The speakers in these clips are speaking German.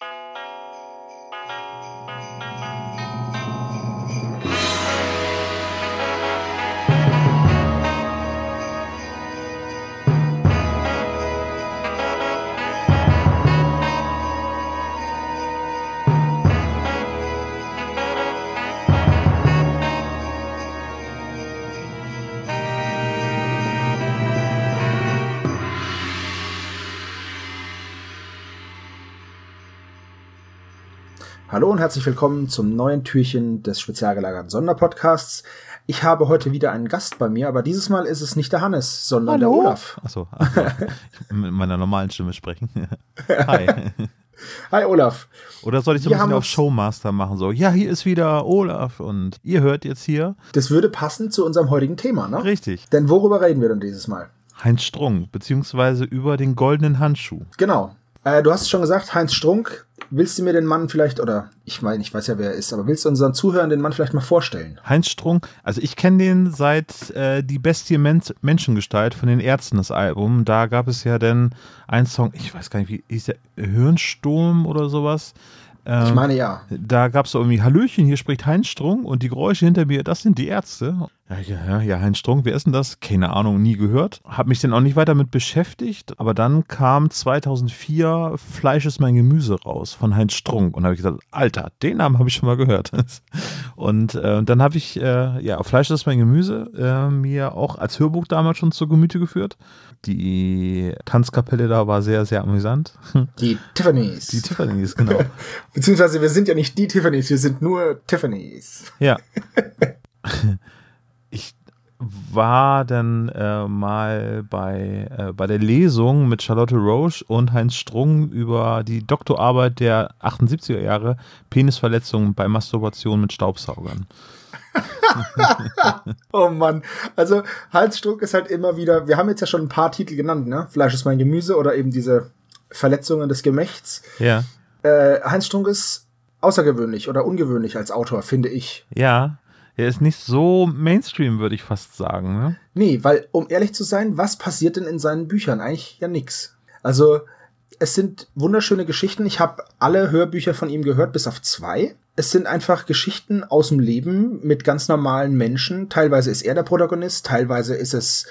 Bye. Hallo und herzlich willkommen zum neuen Türchen des spezial gelagerten Sonderpodcasts. Ich habe heute wieder einen Gast bei mir, aber dieses Mal ist es nicht der Hannes, sondern Hallo. der Olaf. Achso, also, ich mit meiner normalen Stimme sprechen. Hi. Hi Olaf. Oder soll ich so ein bisschen auf Showmaster machen? So, ja, hier ist wieder Olaf und ihr hört jetzt hier. Das würde passen zu unserem heutigen Thema, ne? Richtig. Denn worüber reden wir denn dieses Mal? Heinz Strunk, beziehungsweise über den goldenen Handschuh. Genau. Äh, du hast es schon gesagt, Heinz Strunk. Willst du mir den Mann vielleicht, oder ich meine, ich weiß ja, wer er ist, aber willst du unseren Zuhörern den Mann vielleicht mal vorstellen? Heinz Strunk, also ich kenne den seit äh, Die Bestie Men Menschengestalt von den Ärzten, das Album. Da gab es ja dann einen Song, ich weiß gar nicht, wie hieß der, Hirnsturm oder sowas. Ähm, Ich meine ja. Da gab es irgendwie Hallöchen, hier spricht Heinz Strunk und die Geräusche hinter mir, das sind die Ärzte. Ja, ja, Heinz Strunk, wer ist denn das? Keine Ahnung, nie gehört. Hab mich dann auch nicht weiter mit beschäftigt, aber dann kam 2004 Fleisch ist mein Gemüse raus von Heinz Strunk und habe ich gesagt, Alter, den Namen habe ich schon mal gehört. Und äh, dann habe ich, äh, ja, Fleisch ist mein Gemüse äh, mir auch als Hörbuch damals schon zu Gemüte geführt. Die Tanzkapelle da war sehr, sehr amüsant. Die Tiffany's. Die Tiffany's, genau. Beziehungsweise wir sind ja nicht die Tiffany's, wir sind nur Tiffany's. Ja. War dann äh, mal bei, äh, bei der Lesung mit Charlotte Roche und Heinz Strung über die Doktorarbeit der 78er Jahre Penisverletzungen bei Masturbation mit Staubsaugern. Oh Mann. Also Heinz Strunk ist halt immer wieder, wir haben jetzt ja schon ein paar Titel genannt, ne? Fleisch ist mein Gemüse oder eben diese Verletzungen des Gemächts. Ja. Äh, Heinz Strunk ist außergewöhnlich oder ungewöhnlich als Autor, finde ich. Ja. Er ist nicht so Mainstream, würde ich fast sagen. Ne? Nee, weil, um ehrlich zu sein, was passiert denn in seinen Büchern? Eigentlich ja nix. Also, es sind wunderschöne Geschichten. Ich habe alle Hörbücher von ihm gehört, bis auf zwei. Es sind einfach Geschichten aus dem Leben mit ganz normalen Menschen. Teilweise ist er der Protagonist, teilweise ist es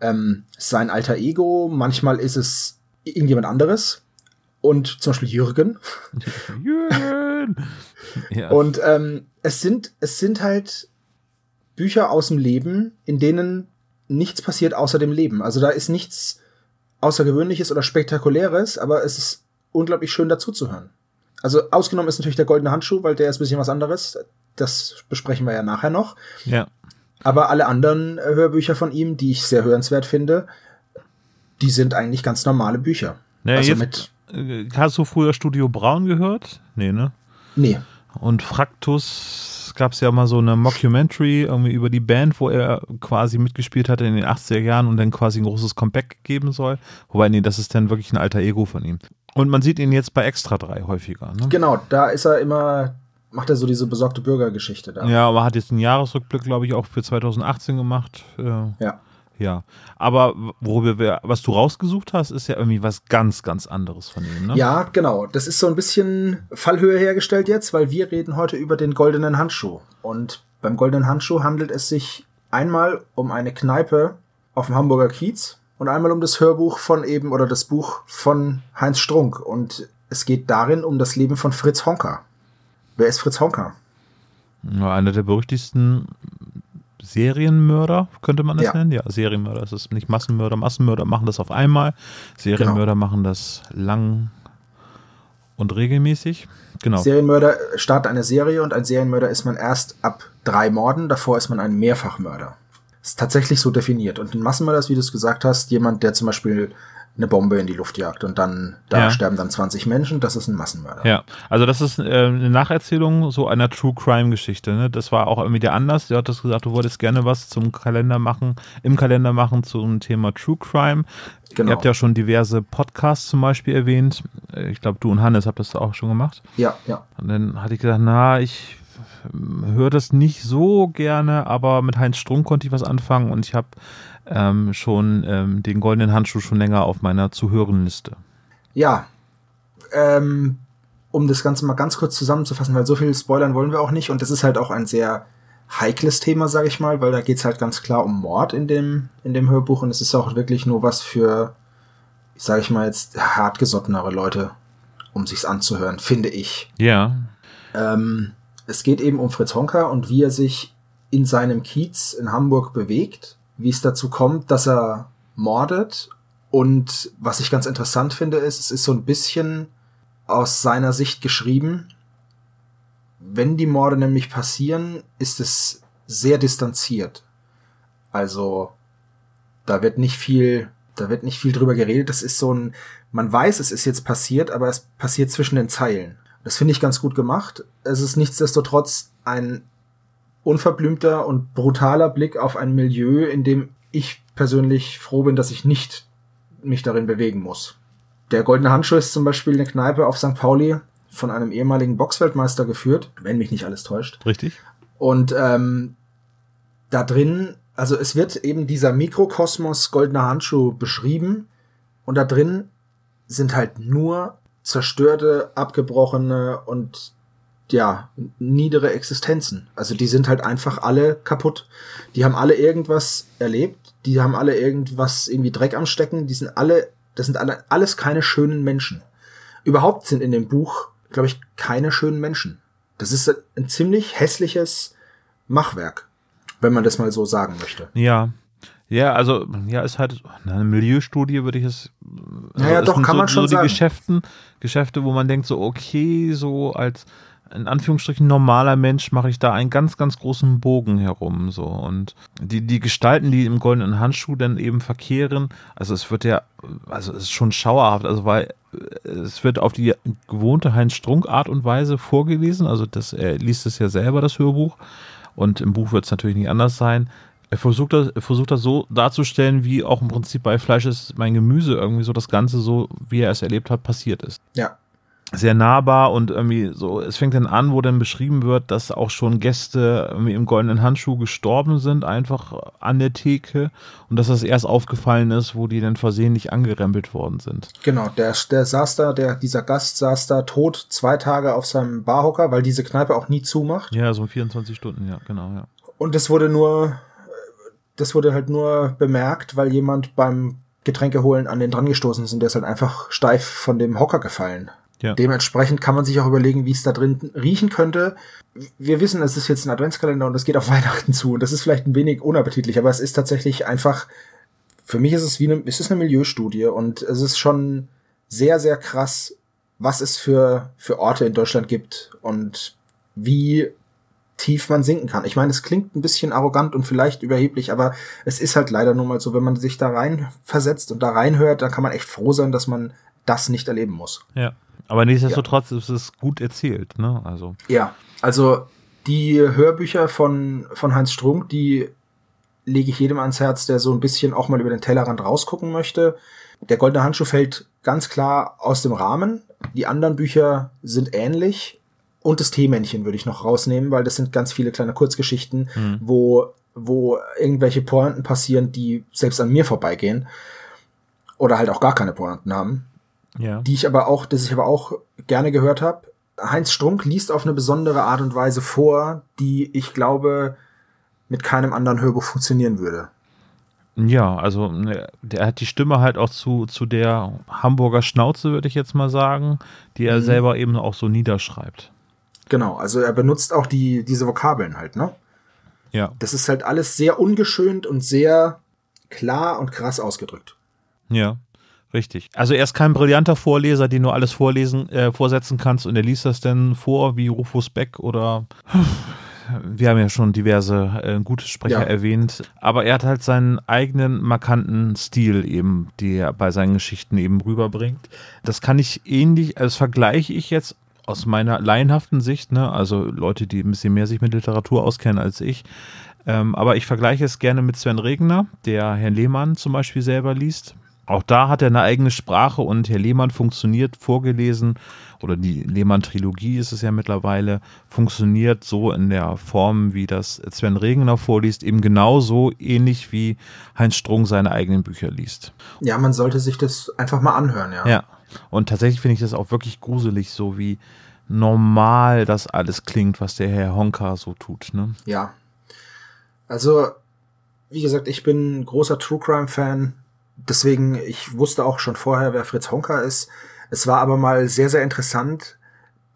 ähm, sein alter Ego, manchmal ist es irgendjemand anderes. Und zum Beispiel Jürgen. Jürgen! ja. Und ähm, es sind, es sind halt Bücher aus dem Leben, in denen nichts passiert außer dem Leben. Also da ist nichts Außergewöhnliches oder Spektakuläres, aber es ist unglaublich schön dazu zu hören. Also ausgenommen ist natürlich der goldene Handschuh, weil der ist ein bisschen was anderes. Das besprechen wir ja nachher noch. ja. Aber alle anderen Hörbücher von ihm, die ich sehr hörenswert finde, die sind eigentlich ganz normale Bücher. Naja, also mit, hast du früher Studio Braun gehört? Nee, ne? nee, Und Fraktus gab es ja mal so eine Mockumentary irgendwie über die Band, wo er quasi mitgespielt hatte in den 80er Jahren und dann quasi ein großes Comeback geben soll. Wobei, nee, das ist dann wirklich ein alter Ego von ihm. Und man sieht ihn jetzt bei Extra 3 häufiger. Ne? genau, da ist er immer, macht er so diese besorgte Bürgergeschichte da. Ja, aber hat jetzt einen Jahresrückblick, glaube ich, auch für 2018 gemacht. Äh, ja. Ja. Aber worüber wir, was du rausgesucht hast, ist ja irgendwie was ganz, ganz anderes von ihm, ne? Ja, genau. Das ist so ein bisschen Fallhöhe hergestellt jetzt, weil wir reden heute über den goldenen Handschuh. Und beim goldenen Handschuh handelt es sich einmal um eine Kneipe auf dem Hamburger Kiez und einmal um das Hörbuch von eben oder das Buch von Heinz Strunk. Und es geht darin um das Leben von Fritz Honka. Wer ist Fritz Honka? Einer der berüchtigsten Serienmörder, könnte man das Ja. nennen? Ja, Serienmörder. Es ist nicht Massenmörder. Massenmörder machen das auf einmal. Serienmörder machen das lang und regelmäßig. Genau. Serienmörder startet eine Serie und ein Serienmörder ist man erst ab drei Morden, davor ist man ein Mehrfachmörder. Ist tatsächlich so definiert. Und ein Massenmörder ist, wie du es gesagt hast, jemand, der zum Beispiel eine Bombe in die Luft jagt und dann, da Ja. sterben dann 20 Menschen, das ist ein Massenmörder. Ja, also das ist äh, eine Nacherzählung so einer True Crime Geschichte. Ne? Das war auch irgendwie der Anlass. Du hattest gesagt, du wolltest gerne was zum Kalender machen, im Kalender machen zum Thema True Crime. Genau. Ihr habt ja schon diverse Podcasts zum Beispiel erwähnt. Äh, Ich glaube, du und Hannes habt das auch schon gemacht. Ja, ja. Und dann hatte ich gesagt, na, ich höre das nicht so gerne, aber mit Heinz Strunk konnte ich was anfangen und ich habe ähm, schon ähm, den goldenen Handschuh schon länger auf meiner zu hören Liste. Ja. Ähm, um das Ganze mal ganz kurz zusammenzufassen, weil so viel spoilern wollen wir auch nicht. Und das ist halt auch ein sehr heikles Thema, sage ich mal, weil da geht's halt ganz klar um Mord in dem, in dem Hörbuch. Und es ist auch wirklich nur was für, sage ich mal jetzt, hartgesottenere Leute, um sich's anzuhören, finde ich. Ja. Ähm, es geht eben um Fritz Honka und wie er sich in seinem Kiez in Hamburg bewegt, wie es dazu kommt, dass er mordet. Und was ich ganz interessant finde, ist, es ist so ein bisschen aus seiner Sicht geschrieben. Wenn die Morde nämlich passieren, ist es sehr distanziert. Also, da wird nicht viel, da wird nicht viel drüber geredet. Das ist so ein, man weiß, es ist jetzt passiert, aber es passiert zwischen den Zeilen. Das finde ich ganz gut gemacht. Es ist nichtsdestotrotz ein unverblümter und brutaler Blick auf ein Milieu, in dem ich persönlich froh bin, dass ich nicht mich darin bewegen muss. Der Goldene Handschuh ist zum Beispiel eine Kneipe auf St. Pauli von einem ehemaligen Boxweltmeister geführt, wenn mich nicht alles täuscht. Richtig. Und ähm, da drin, also es wird eben dieser Mikrokosmos Goldener Handschuh beschrieben und da drin sind halt nur zerstörte, abgebrochene und ja, niedere Existenzen. Also die sind halt einfach alle kaputt. Die haben alle irgendwas erlebt, die haben alle irgendwas irgendwie Dreck am Stecken, die sind alle, das sind alle, alles keine schönen Menschen. Überhaupt sind in dem Buch, glaube ich, keine schönen Menschen. Das ist ein ziemlich hässliches Machwerk, wenn man das mal so sagen möchte. Ja. Ja, also, ja, ist halt eine Milieustudie, würde ich es. Also naja, doch, kann so, man schon so die sagen. Geschäften, Geschäfte, wo man denkt, so, okay, so als in Anführungsstrichen normaler Mensch mache ich da einen ganz, ganz großen Bogen herum. So. Und die, die Gestalten, die im goldenen Handschuh dann eben verkehren, also es wird ja, also es ist schon schauerhaft, also weil äh, es wird auf die gewohnte Heinz-Strunk-Art und Weise vorgelesen. Also das, er liest es ja selber, das Hörbuch. Und im Buch wird es natürlich nicht anders sein. Er versucht das, er versucht das so darzustellen, wie auch im Prinzip bei Fleisch ist mein Gemüse irgendwie so das Ganze so, wie er es erlebt hat, passiert ist. Ja, sehr nahbar und irgendwie so, es fängt dann an, wo dann beschrieben wird, dass auch schon Gäste irgendwie im goldenen Handschuh gestorben sind, einfach an der Theke und dass das erst aufgefallen ist, wo die dann versehentlich angerempelt worden sind. Genau, der, der saß da, der, dieser Gast saß da tot zwei Tage auf seinem Barhocker, weil diese Kneipe auch nie zumacht. Ja, so 24 Stunden, ja, genau, ja. Und das wurde nur, das wurde halt nur bemerkt, weil jemand beim Getränke holen an den dran gestoßen ist und der ist halt einfach steif von dem Hocker gefallen. Ja. Dementsprechend kann man sich auch überlegen, wie es da drin riechen könnte. Wir wissen, es ist jetzt ein Adventskalender und es geht auf Weihnachten zu. Und das ist vielleicht ein wenig unappetitlich, aber es ist tatsächlich einfach, für mich ist es wie eine, es ist eine Milieustudie und es ist schon sehr, sehr krass, was es für, für Orte in Deutschland gibt und wie tief man sinken kann. Ich meine, es klingt ein bisschen arrogant und vielleicht überheblich, aber es ist halt leider nur mal so, wenn man sich da rein versetzt und da reinhört, dann kann man echt froh sein, dass man das nicht erleben muss. Ja. Aber nichtsdestotrotz ja. ist es gut erzählt, ne? Also. Ja, also die Hörbücher von, von Heinz Strunk, die lege ich jedem ans Herz, der so ein bisschen auch mal über den Tellerrand rausgucken möchte. Der Goldene Handschuh fällt ganz klar aus dem Rahmen. Die anderen Bücher sind ähnlich. Und das Teemännchen würde ich noch rausnehmen, weil das sind ganz viele kleine Kurzgeschichten, mhm. wo, wo irgendwelche Pointen passieren, die selbst an mir vorbeigehen. Oder halt auch gar keine Pointen haben ja. die ich aber auch, das ich aber auch gerne gehört habe. Heinz Strunk liest auf eine besondere Art und Weise vor, die ich glaube mit keinem anderen Hörbuch funktionieren würde. Ja, also ne, der hat die Stimme halt auch zu, zu der Hamburger Schnauze, würde ich jetzt mal sagen, die er mhm. selber eben auch so niederschreibt. Genau, also er benutzt auch die, diese Vokabeln halt, ne? Ja. Das ist halt alles sehr ungeschönt und sehr klar und krass ausgedrückt. Ja. Richtig. Also er ist kein brillanter Vorleser, den du alles vorlesen, äh, vorsetzen kannst und er liest das dann vor wie Rufus Beck oder wir haben ja schon diverse äh, gute Sprecher ja. erwähnt, aber er hat halt seinen eigenen markanten Stil eben, die er bei seinen Geschichten eben rüberbringt. Das kann ich ähnlich, also das vergleiche ich jetzt aus meiner laienhaften Sicht, ne, also Leute, die ein bisschen mehr sich mit Literatur auskennen als ich, ähm, aber ich vergleiche es gerne mit Sven Regner, der Herrn Lehmann zum Beispiel selber liest Auch da hat er eine eigene Sprache und Herr Lehmann funktioniert vorgelesen oder die Lehmann-Trilogie ist es ja mittlerweile, funktioniert so in der Form, wie das Sven Regner vorliest, eben genauso ähnlich wie Heinz Strunk seine eigenen Bücher liest. Ja, man sollte sich das einfach mal anhören, ja. Ja. Und tatsächlich finde ich das auch wirklich gruselig, so wie normal das alles klingt, was der Herr Honka so tut. Ne? Ja. Also, wie gesagt, ich bin großer True Crime Fan. Deswegen, ich wusste auch schon vorher, wer Fritz Honka ist. Es war aber mal sehr, sehr interessant,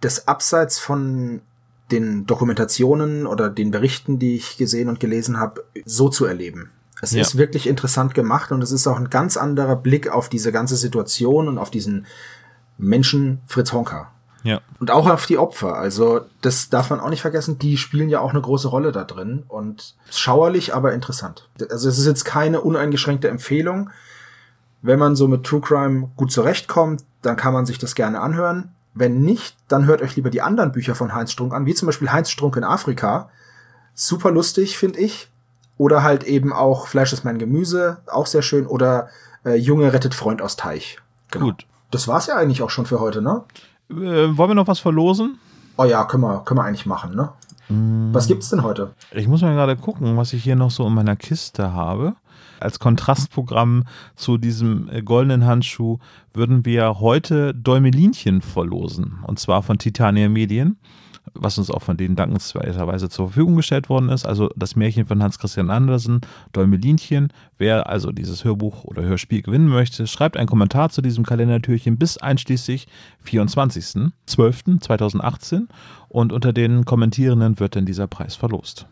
das abseits von den Dokumentationen oder den Berichten, die ich gesehen und gelesen habe, so zu erleben. Es ja. ist wirklich interessant gemacht und es ist auch ein ganz anderer Blick auf diese ganze Situation und auf diesen Menschen Fritz Honka. Ja. Und auch auf die Opfer. Also, das darf man auch nicht vergessen. Die spielen ja auch eine große Rolle da drin. Und schauerlich, aber interessant. Also, es ist jetzt keine uneingeschränkte Empfehlung. Wenn man so mit True Crime gut zurechtkommt, dann kann man sich das gerne anhören. Wenn nicht, dann hört euch lieber die anderen Bücher von Heinz Strunk an, wie zum Beispiel Heinz Strunk in Afrika. Super lustig, finde ich. Oder halt eben auch Fleisch ist mein Gemüse, auch sehr schön. Oder äh, Junge rettet Freund aus Teich. Genau. Gut. Das war's ja eigentlich auch schon für heute, ne? Äh, wollen wir noch was verlosen? Oh ja, können wir, können wir eigentlich machen, ne? Mm. Was gibt's denn heute? Ich muss mal gerade gucken, was ich hier noch so in meiner Kiste habe. Als Kontrastprogramm zu diesem äh, goldenen Handschuh würden wir heute Däumelinchen verlosen. Und zwar von Titania Medien was uns auch von denen dankenswerterweise zur Verfügung gestellt worden ist. Also das Märchen von Hans Christian Andersen, Däumelinchen. Wer also dieses Hörbuch oder Hörspiel gewinnen möchte, schreibt einen Kommentar zu diesem Kalendertürchen bis einschließlich 24.12.2018 und unter den Kommentierenden wird dann dieser Preis verlost.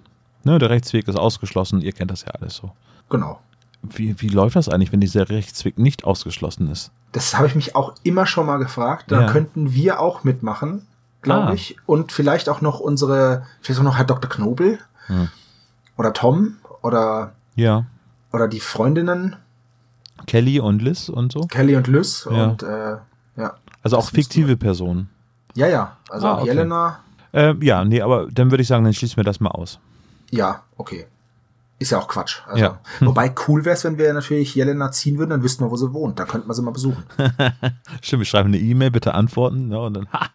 Ne, der Rechtsweg ist ausgeschlossen, ihr kennt das ja alles so. Genau. Wie, wie läuft das eigentlich, wenn dieser Rechtsweg nicht ausgeschlossen ist? Das habe ich mich auch immer schon mal gefragt. Da ja. könnten wir auch mitmachen glaube ah. ich. Und vielleicht auch noch unsere, vielleicht auch noch Herr Dr. Knobel hm. oder Tom oder ja. oder die Freundinnen. Kelly und Liz und so. Kelly und Liz ja. und äh, ja. Also auch fiktive Personen. Ja, ja. Also ah, okay. Jelena. Äh, ja, nee, aber dann würde ich sagen, dann schließen wir das mal aus. Ja, okay. Ist ja auch Quatsch. Also, ja. Wobei cool wäre es, wenn wir natürlich Jelena ziehen würden, dann wüssten wir, wo sie wohnt. Da könnten wir sie mal besuchen. Stimmt, wir schreiben eine E-Mail, bitte antworten. Ja, und dann, ha,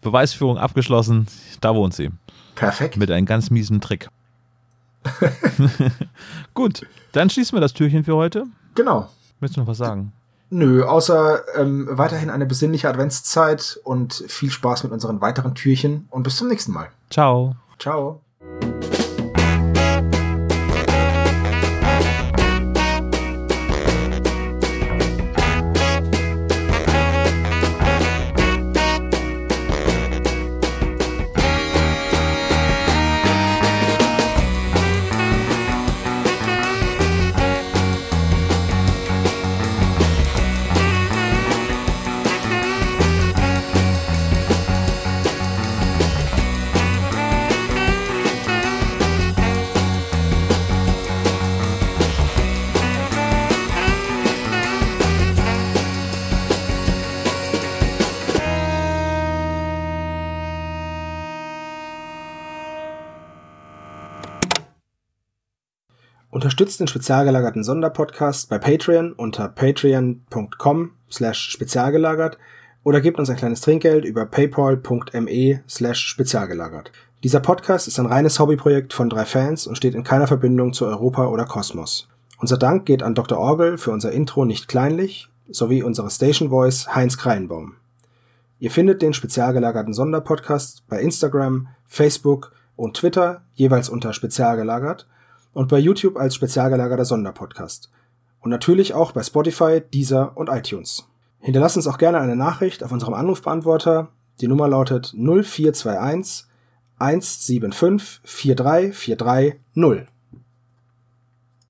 Beweisführung abgeschlossen, da wohnt sie. Perfekt. Mit einem ganz miesen Trick. Gut, dann schließen wir das Türchen für heute. Genau. Möchtest du noch was sagen? Nö, außer ähm, weiterhin eine besinnliche Adventszeit und viel Spaß mit unseren weiteren Türchen und bis zum nächsten Mal. Ciao. Ciao. Unterstützt den spezial gelagerten Sonderpodcast bei Patreon unter patreon.com slash spezialgelagert oder gebt uns ein kleines Trinkgeld über paypal.me slash spezialgelagert. Dieser Podcast ist ein reines Hobbyprojekt von drei Fans und steht in keiner Verbindung zu Europa oder Kosmos. Unser Dank geht an Dr. Orgel für unser Intro nicht kleinlich sowie unsere Station Voice Heinz Kreienbaum. Ihr findet den spezial gelagerten Sonderpodcast bei Instagram, Facebook und Twitter jeweils unter spezialgelagert und bei YouTube als spezial gelagerter Sonderpodcast. Und natürlich auch bei Spotify, Deezer und iTunes. Hinterlasst uns auch gerne eine Nachricht auf unserem Anrufbeantworter. Die Nummer lautet 0421 175 43430.